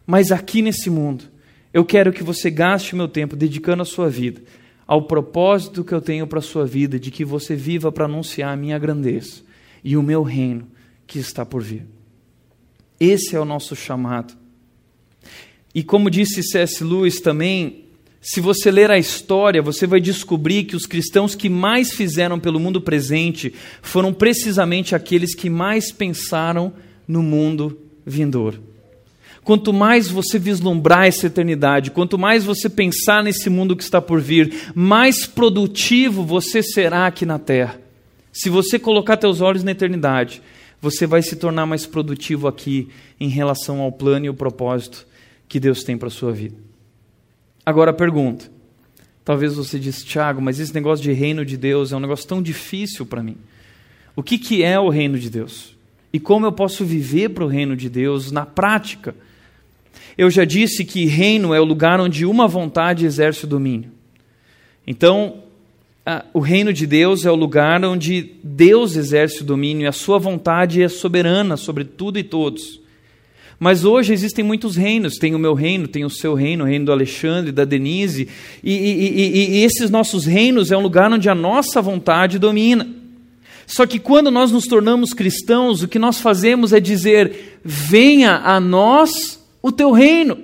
Mas aqui nesse mundo, eu quero que você gaste o meu tempo dedicando a sua vida ao propósito que eu tenho para a sua vida, de que você viva para anunciar a minha grandeza e o meu reino que está por vir. Esse é o nosso chamado. E como disse C.S. Lewis também, se você ler a história, você vai descobrir que os cristãos que mais fizeram pelo mundo presente foram precisamente aqueles que mais pensaram no mundo vindouro. Quanto mais você vislumbrar essa eternidade, quanto mais você pensar nesse mundo que está por vir, mais produtivo você será aqui na terra. Se você colocar teus olhos na eternidade, você vai se tornar mais produtivo aqui em relação ao plano e o propósito que Deus tem para a sua vida. Agora pergunta. Talvez você disse, Tiago, mas esse negócio de reino de Deus é um negócio tão difícil para mim. O que, que é o reino de Deus? E como eu posso viver para o reino de Deus na prática? Eu já disse que reino é o lugar onde uma vontade exerce o domínio. Então, a, o reino de Deus é o lugar onde Deus exerce o domínio e a sua vontade é soberana sobre tudo e todos. Mas hoje existem muitos reinos. Tem o meu reino, tem o seu reino, o reino do Alexandre, da Denise. E, e, e, e esses nossos reinos é um lugar onde a nossa vontade domina. Só que quando nós nos tornamos cristãos, o que nós fazemos é dizer: venha a nós o teu reino.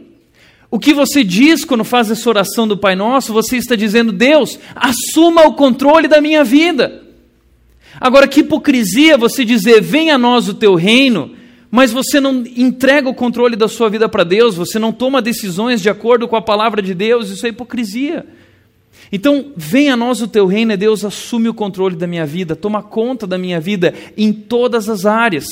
O que você diz quando faz essa oração do Pai Nosso, você está dizendo: Deus, assuma o controle da minha vida. Agora, que hipocrisia você dizer: venha a nós o teu reino, mas você não entrega o controle da sua vida para Deus, você não toma decisões de acordo com a palavra de Deus, isso é hipocrisia. Então, venha a nós o teu reino, é Deus, assume o controle da minha vida, toma conta da minha vida em todas as áreas.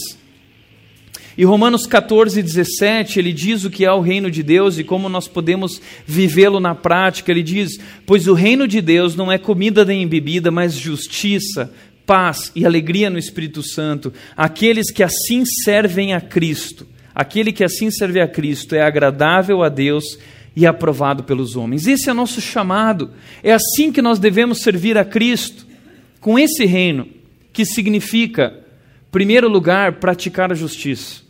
E Romanos 14, 17, ele diz o que é o reino de Deus e como nós podemos vivê-lo na prática. Ele diz: Pois o reino de Deus não é comida nem bebida, mas justiça, paz e alegria no Espírito Santo. Aqueles que assim servem a Cristo, aquele que assim serve a Cristo é agradável a Deus e aprovado pelos homens. Esse é nosso chamado. É assim que nós devemos servir a Cristo, com esse reino, que significa, primeiro lugar, praticar a justiça.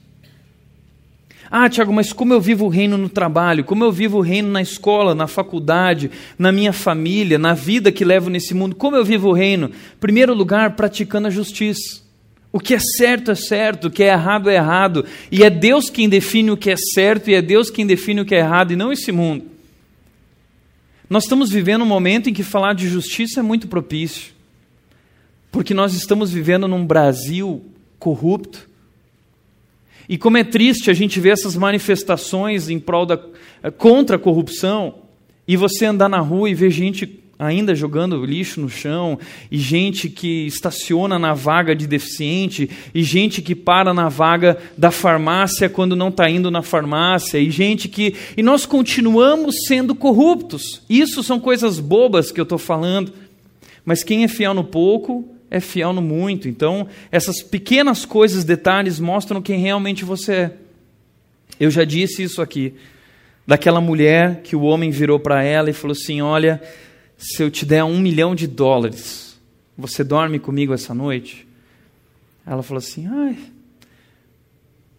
Ah, Tiago, mas como eu vivo o reino no trabalho? Como eu vivo o reino na escola, na faculdade, na minha família, na vida que levo nesse mundo? Como eu vivo o reino? Primeiro lugar, praticando a justiça. O que é certo é certo, o que é errado é errado. E é Deus quem define o que é certo e é Deus quem define o que é errado e não esse mundo. Nós estamos vivendo um momento em que falar de justiça é muito propício. Porque nós estamos vivendo num Brasil corrupto, e como é triste a gente ver essas manifestações em prol da eh, contra a corrupção e você andar na rua e ver gente ainda jogando lixo no chão, e gente que estaciona na vaga de deficiente, e gente que para na vaga da farmácia quando não está indo na farmácia, e gente que. E nós continuamos sendo corruptos. Isso são coisas bobas que eu estou falando. Mas quem é fiel no pouco é fiel no muito. Então, essas pequenas coisas, detalhes, mostram quem realmente você é. Eu já disse isso aqui, daquela mulher que o homem virou para ela e falou assim: Olha, se eu te der um milhão de dólares, você dorme comigo essa noite? Ela falou assim: Ai,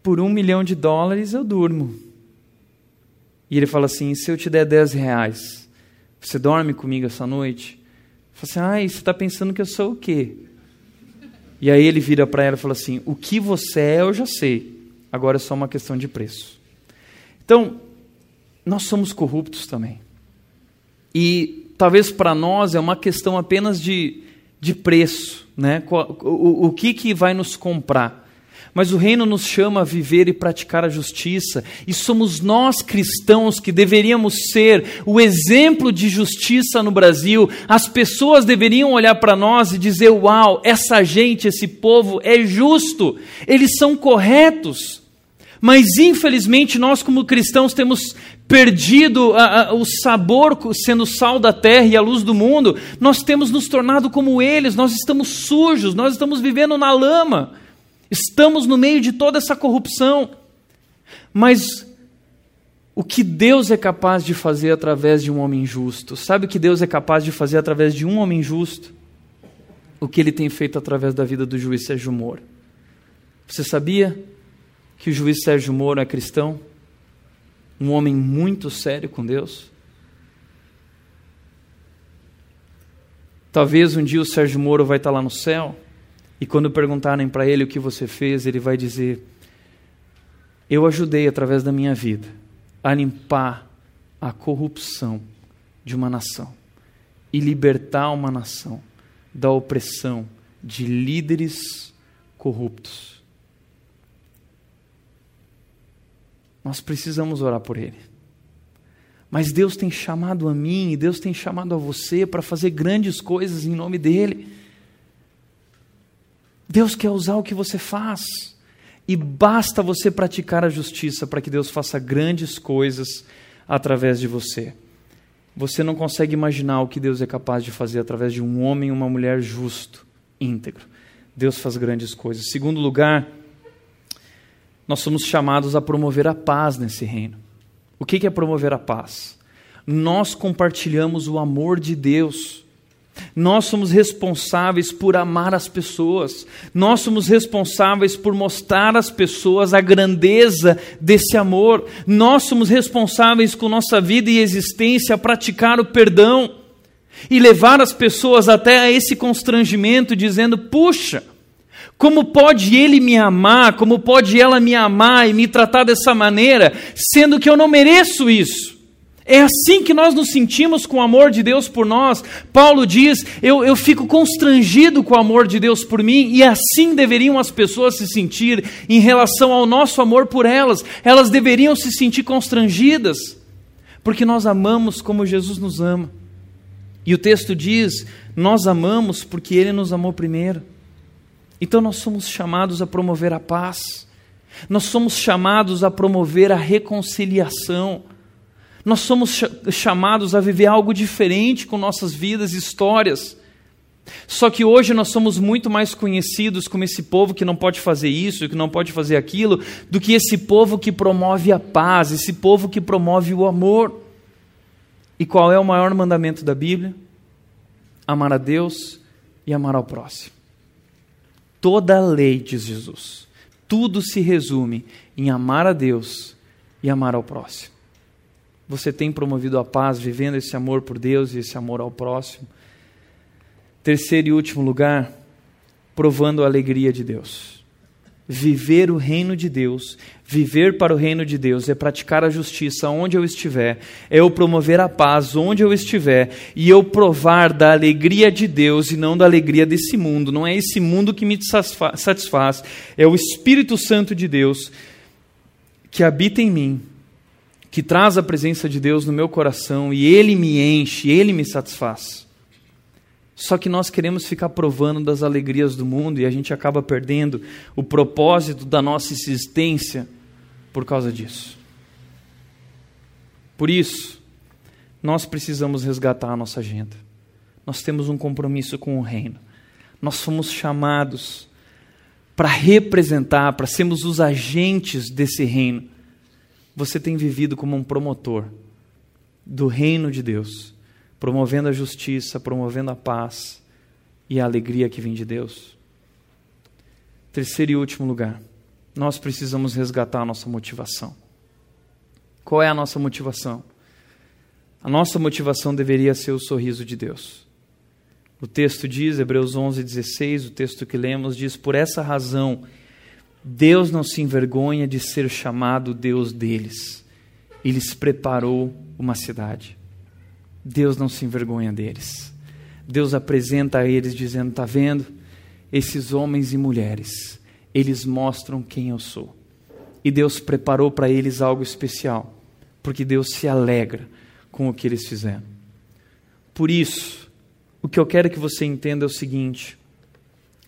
por um milhão de dólares eu durmo. E ele fala assim: Se eu te der dez reais, você dorme comigo essa noite? Fala assim, ai, você está pensando que eu sou o quê? E aí ele vira para ela e fala assim: o que você é eu já sei, agora é só uma questão de preço. Então, nós somos corruptos também. E talvez para nós é uma questão apenas de, de preço, né? O, o, o que, que vai nos comprar? Mas o reino nos chama a viver e praticar a justiça, e somos nós cristãos que deveríamos ser o exemplo de justiça no Brasil. As pessoas deveriam olhar para nós e dizer: Uau, essa gente, esse povo é justo, eles são corretos. Mas infelizmente nós, como cristãos, temos perdido a, a, o sabor, sendo sal da terra e a luz do mundo, nós temos nos tornado como eles, nós estamos sujos, nós estamos vivendo na lama. Estamos no meio de toda essa corrupção. Mas o que Deus é capaz de fazer através de um homem justo? Sabe o que Deus é capaz de fazer através de um homem justo? O que ele tem feito através da vida do juiz Sérgio Moro. Você sabia que o juiz Sérgio Moro é cristão? Um homem muito sério com Deus? Talvez um dia o Sérgio Moro vai estar lá no céu e quando perguntarem para ele o que você fez, ele vai dizer: Eu ajudei através da minha vida a limpar a corrupção de uma nação e libertar uma nação da opressão de líderes corruptos. Nós precisamos orar por ele. Mas Deus tem chamado a mim e Deus tem chamado a você para fazer grandes coisas em nome dele. Deus quer usar o que você faz. E basta você praticar a justiça para que Deus faça grandes coisas através de você. Você não consegue imaginar o que Deus é capaz de fazer através de um homem e uma mulher justo, íntegro. Deus faz grandes coisas. Segundo lugar, nós somos chamados a promover a paz nesse reino. O que é promover a paz? Nós compartilhamos o amor de Deus nós somos responsáveis por amar as pessoas. Nós somos responsáveis por mostrar às pessoas a grandeza desse amor. Nós somos responsáveis com nossa vida e existência a praticar o perdão e levar as pessoas até a esse constrangimento, dizendo: puxa, como pode ele me amar, como pode ela me amar e me tratar dessa maneira, sendo que eu não mereço isso? É assim que nós nos sentimos com o amor de Deus por nós. Paulo diz: eu, eu fico constrangido com o amor de Deus por mim, e assim deveriam as pessoas se sentir em relação ao nosso amor por elas. Elas deveriam se sentir constrangidas, porque nós amamos como Jesus nos ama. E o texto diz: nós amamos porque Ele nos amou primeiro. Então nós somos chamados a promover a paz. Nós somos chamados a promover a reconciliação. Nós somos chamados a viver algo diferente com nossas vidas e histórias. Só que hoje nós somos muito mais conhecidos como esse povo que não pode fazer isso, que não pode fazer aquilo, do que esse povo que promove a paz, esse povo que promove o amor. E qual é o maior mandamento da Bíblia? Amar a Deus e amar ao próximo. Toda a lei, diz Jesus, tudo se resume em amar a Deus e amar ao próximo. Você tem promovido a paz vivendo esse amor por Deus e esse amor ao próximo. Terceiro e último lugar, provando a alegria de Deus. Viver o reino de Deus, viver para o reino de Deus, é praticar a justiça onde eu estiver, é eu promover a paz onde eu estiver, e eu provar da alegria de Deus e não da alegria desse mundo. Não é esse mundo que me satisfaz, é o Espírito Santo de Deus que habita em mim que traz a presença de Deus no meu coração e Ele me enche, Ele me satisfaz. Só que nós queremos ficar provando das alegrias do mundo e a gente acaba perdendo o propósito da nossa existência por causa disso. Por isso, nós precisamos resgatar a nossa agenda. Nós temos um compromisso com o reino. Nós fomos chamados para representar, para sermos os agentes desse reino você tem vivido como um promotor do reino de Deus, promovendo a justiça, promovendo a paz e a alegria que vem de Deus? Terceiro e último lugar, nós precisamos resgatar a nossa motivação. Qual é a nossa motivação? A nossa motivação deveria ser o sorriso de Deus. O texto diz, Hebreus 11, 16, o texto que lemos diz: Por essa razão Deus não se envergonha de ser chamado Deus deles. Ele lhes preparou uma cidade. Deus não se envergonha deles. Deus apresenta a eles dizendo: Está vendo? Esses homens e mulheres, eles mostram quem eu sou. E Deus preparou para eles algo especial, porque Deus se alegra com o que eles fizeram. Por isso, o que eu quero que você entenda é o seguinte: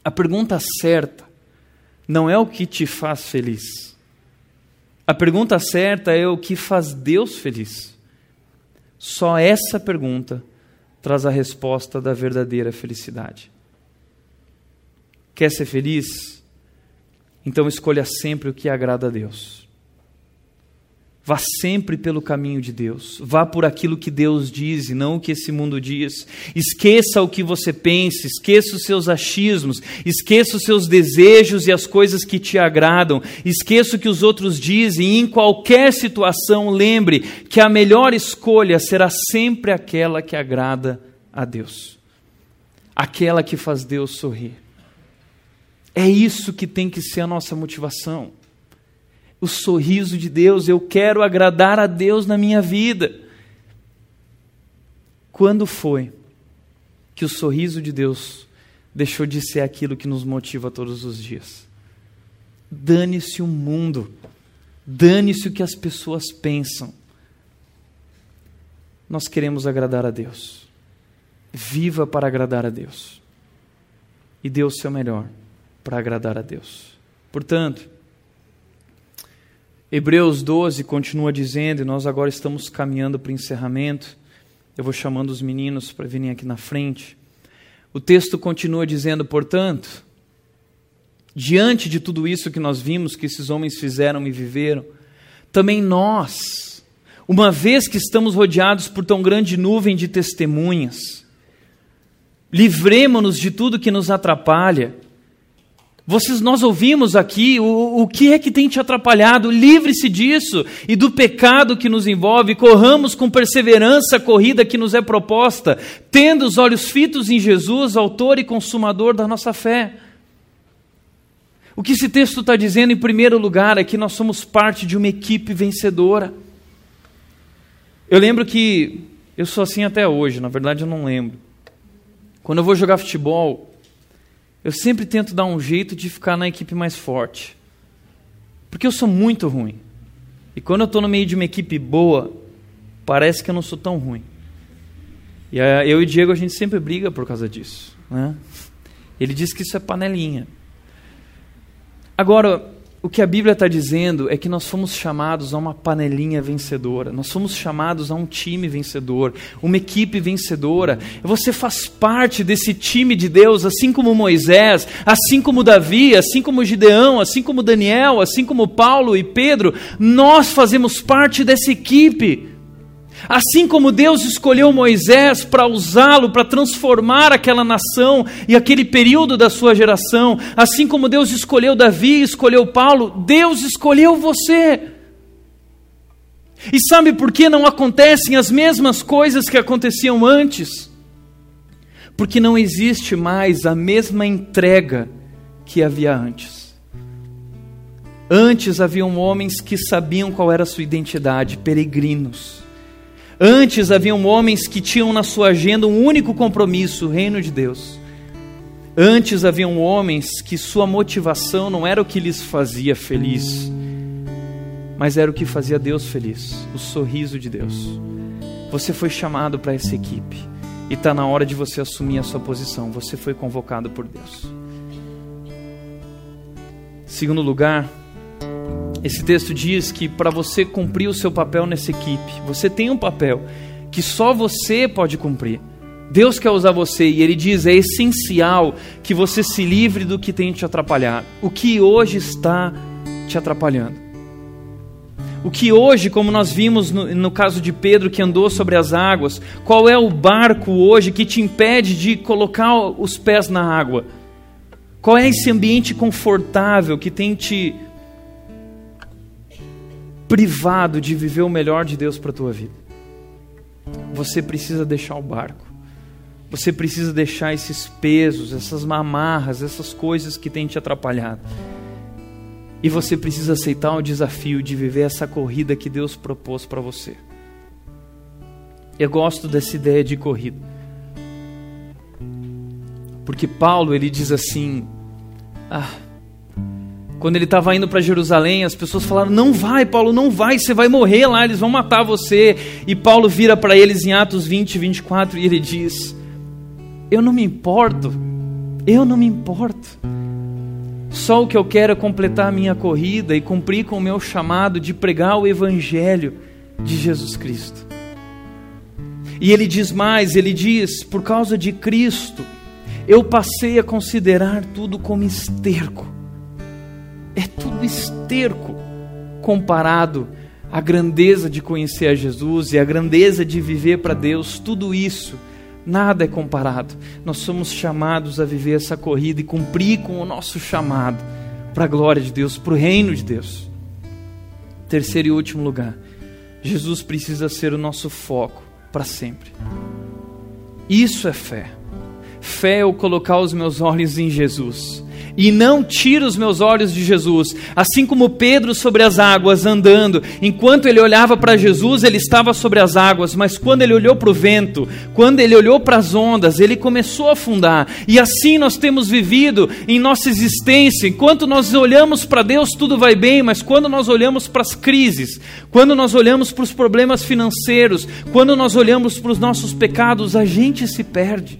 a pergunta certa não é o que te faz feliz. A pergunta certa é o que faz Deus feliz. Só essa pergunta traz a resposta da verdadeira felicidade. Quer ser feliz? Então escolha sempre o que agrada a Deus. Vá sempre pelo caminho de Deus. Vá por aquilo que Deus diz e não o que esse mundo diz. Esqueça o que você pensa, esqueça os seus achismos, esqueça os seus desejos e as coisas que te agradam. Esqueça o que os outros dizem e em qualquer situação lembre que a melhor escolha será sempre aquela que agrada a Deus. Aquela que faz Deus sorrir. É isso que tem que ser a nossa motivação o sorriso de Deus, eu quero agradar a Deus na minha vida. Quando foi que o sorriso de Deus deixou de ser aquilo que nos motiva todos os dias? Dane-se o mundo, dane-se o que as pessoas pensam. Nós queremos agradar a Deus. Viva para agradar a Deus. E dê o seu melhor para agradar a Deus. Portanto, Hebreus 12 continua dizendo, e nós agora estamos caminhando para o encerramento. Eu vou chamando os meninos para virem aqui na frente. O texto continua dizendo, portanto, diante de tudo isso que nós vimos que esses homens fizeram e viveram, também nós, uma vez que estamos rodeados por tão grande nuvem de testemunhas, livremos-nos de tudo que nos atrapalha vocês, nós ouvimos aqui o, o que é que tem te atrapalhado. Livre-se disso e do pecado que nos envolve. Corramos com perseverança a corrida que nos é proposta, tendo os olhos fitos em Jesus, autor e consumador da nossa fé. O que esse texto está dizendo, em primeiro lugar, é que nós somos parte de uma equipe vencedora. Eu lembro que eu sou assim até hoje, na verdade eu não lembro. Quando eu vou jogar futebol, eu sempre tento dar um jeito de ficar na equipe mais forte. Porque eu sou muito ruim. E quando eu estou no meio de uma equipe boa, parece que eu não sou tão ruim. E eu e o Diego, a gente sempre briga por causa disso. Né? Ele diz que isso é panelinha. Agora, o que a Bíblia está dizendo é que nós fomos chamados a uma panelinha vencedora, nós fomos chamados a um time vencedor, uma equipe vencedora. Você faz parte desse time de Deus, assim como Moisés, assim como Davi, assim como Gideão, assim como Daniel, assim como Paulo e Pedro. Nós fazemos parte dessa equipe. Assim como Deus escolheu Moisés para usá-lo, para transformar aquela nação e aquele período da sua geração, assim como Deus escolheu Davi, escolheu Paulo, Deus escolheu você. E sabe por que não acontecem as mesmas coisas que aconteciam antes? Porque não existe mais a mesma entrega que havia antes. Antes haviam homens que sabiam qual era a sua identidade, peregrinos Antes haviam homens que tinham na sua agenda um único compromisso, o reino de Deus. Antes haviam homens que sua motivação não era o que lhes fazia feliz, mas era o que fazia Deus feliz, o sorriso de Deus. Você foi chamado para essa equipe e está na hora de você assumir a sua posição. Você foi convocado por Deus. Segundo lugar, esse texto diz que para você cumprir o seu papel nessa equipe, você tem um papel que só você pode cumprir. Deus quer usar você e Ele diz: é essencial que você se livre do que tem te atrapalhado, o que hoje está te atrapalhando. O que hoje, como nós vimos no, no, caso de Pedro que andou sobre as águas, qual é o barco hoje que te impede de colocar os pés na água? Qual é esse ambiente confortável que tem te privado de viver o melhor de Deus para a tua vida. Você precisa deixar o barco. Você precisa deixar esses pesos, essas mamarras, essas coisas que têm te atrapalhado. E você precisa aceitar o desafio de viver essa corrida que Deus propôs para você. Eu gosto dessa ideia de corrida. Porque Paulo ele diz assim: Ah, quando ele estava indo para Jerusalém, as pessoas falaram: Não vai, Paulo, não vai, você vai morrer lá, eles vão matar você. E Paulo vira para eles em Atos 20, 24 e ele diz: Eu não me importo, eu não me importo. Só o que eu quero é completar a minha corrida e cumprir com o meu chamado de pregar o Evangelho de Jesus Cristo. E ele diz mais: Ele diz, por causa de Cristo, eu passei a considerar tudo como esterco é tudo esterco comparado à grandeza de conhecer a Jesus e à grandeza de viver para Deus, tudo isso, nada é comparado. Nós somos chamados a viver essa corrida e cumprir com o nosso chamado para a glória de Deus, para o reino de Deus. Terceiro e último lugar, Jesus precisa ser o nosso foco para sempre. Isso é fé. Fé é eu colocar os meus olhos em Jesus e não tira os meus olhos de Jesus. Assim como Pedro sobre as águas andando, enquanto ele olhava para Jesus, ele estava sobre as águas, mas quando ele olhou para o vento, quando ele olhou para as ondas, ele começou a afundar. E assim nós temos vivido em nossa existência. Enquanto nós olhamos para Deus, tudo vai bem, mas quando nós olhamos para as crises, quando nós olhamos para os problemas financeiros, quando nós olhamos para os nossos pecados, a gente se perde.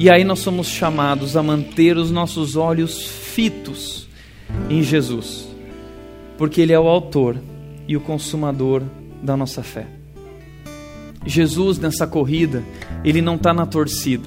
E aí nós somos chamados a manter os nossos olhos fitos em Jesus, porque Ele é o autor e o consumador da nossa fé. Jesus nessa corrida, Ele não está na torcida.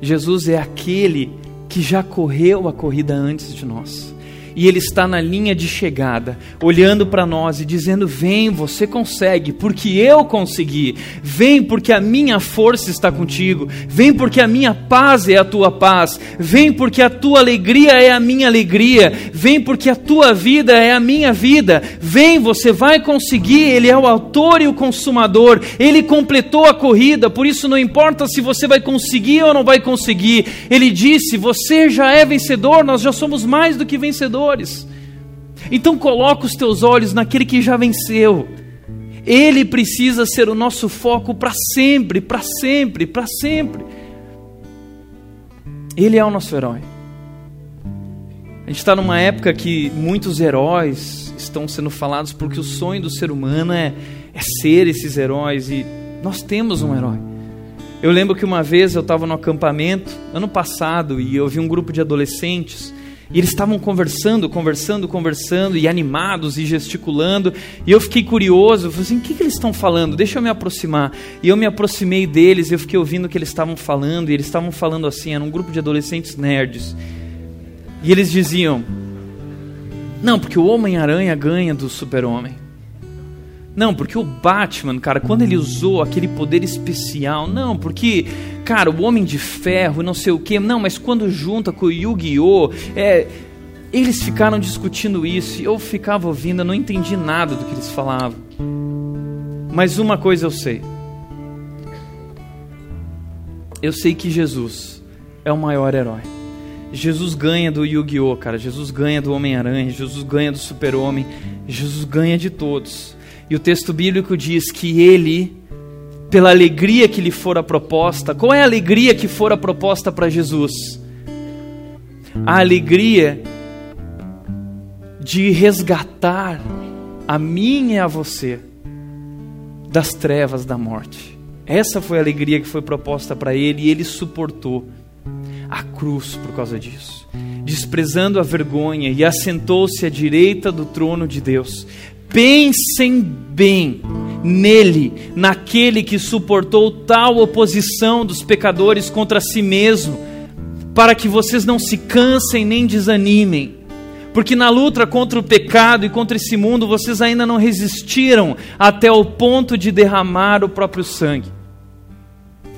Jesus é aquele que já correu a corrida antes de nós e Ele está na linha de chegada, olhando para nós e dizendo: Vem, você consegue, porque eu consegui. Vem, porque a minha força está contigo. Vem, porque a minha paz é a tua paz. Vem, porque a tua alegria é a minha alegria. Vem, porque a tua vida é a minha vida. Vem, você vai conseguir. Ele é o autor e o consumador. Ele completou a corrida, por isso não importa se você vai conseguir ou não vai conseguir. Ele disse: Você já é vencedor, nós já somos mais do que vencedores vencedores. Então coloca os teus olhos naquele que já venceu. Ele precisa ser o nosso foco para sempre, para sempre, para sempre. Ele é o nosso herói. A gente está numa época que muitos heróis estão sendo falados porque o sonho do ser humano é, é ser esses heróis e nós temos um herói. Eu lembro que uma vez eu estava no acampamento, ano passado, e eu vi um grupo de adolescentes E eles estavam conversando, conversando, conversando, e animados e gesticulando. E eu fiquei curioso, falei assim: o que, que eles estão falando? Deixa eu me aproximar. E eu me aproximei deles, eu fiquei ouvindo o que eles estavam falando. E eles estavam falando assim: era um grupo de adolescentes nerds. E eles diziam: não, porque o Homem-Aranha ganha do Super-Homem. Não, porque o Batman, cara, quando ele usou aquele poder especial, não, porque, cara, o Homem de Ferro, não sei o quê, não, mas quando junta com o Yu-Gi-Oh! É, eles ficaram discutindo isso e eu ficava ouvindo, eu não entendi nada do que eles falavam. Mas uma coisa eu sei. Eu sei que Jesus é o maior herói. Jesus ganha do Yu-Gi-Oh, cara. Jesus ganha do Homem-Aranha. Jesus ganha do Super-Homem. Jesus ganha de todos. E o texto bíblico diz que ele, pela alegria que lhe fora proposta, qual é a alegria que fora proposta para Jesus? A alegria de resgatar a mim e a você das trevas da morte. Essa foi a alegria que foi proposta para ele e ele suportou a cruz por causa disso. Desprezando a vergonha e assentou-se à direita do trono de Deus. Pensem bem nele, naquele que suportou tal oposição dos pecadores contra si mesmo, para que vocês não se cansem nem desanimem. Porque na luta contra o pecado e contra esse mundo, vocês ainda não resistiram até o ponto de derramar o próprio sangue.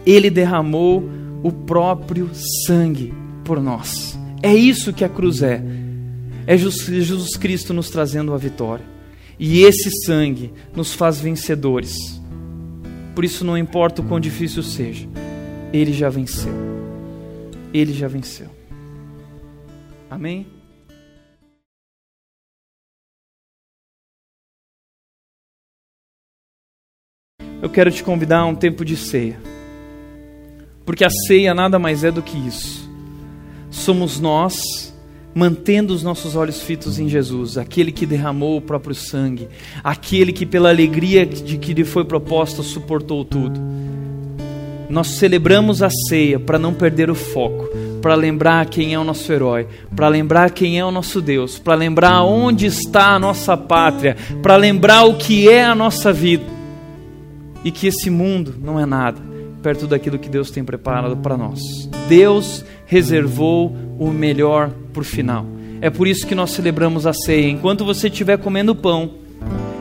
Ele derramou o próprio sangue por nós. É isso que a cruz é. É Jesus Cristo nos trazendo a vitória. E esse sangue nos faz vencedores. Por isso, não importa o quão difícil seja, Ele já venceu. Ele já venceu. Amém? Eu quero te convidar a um tempo de ceia. Porque a ceia nada mais é do que isso. Somos nós mantendo os nossos olhos fitos em Jesus, aquele que derramou o próprio sangue, aquele que, pela alegria de que lhe foi proposta, suportou tudo. Nós celebramos a ceia para não perder o foco, para lembrar quem é o nosso herói, para lembrar quem é o nosso Deus, para lembrar onde está a nossa pátria, para lembrar o que é a nossa vida e que esse mundo não é nada perto daquilo que Deus tem preparado para nós. Deus reservou o melhor por final. É por isso que nós celebramos a ceia. Enquanto você estiver comendo pão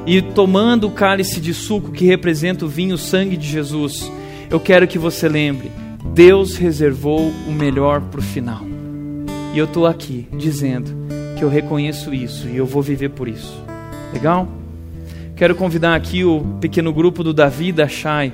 e tomando o cálice de suco que representa o vinho, o sangue de Jesus, eu quero que você lembre: Deus reservou o melhor para o final. E eu estou aqui dizendo que eu reconheço isso e eu vou viver por isso. Legal? Quero convidar aqui o pequeno grupo do Davi da Shai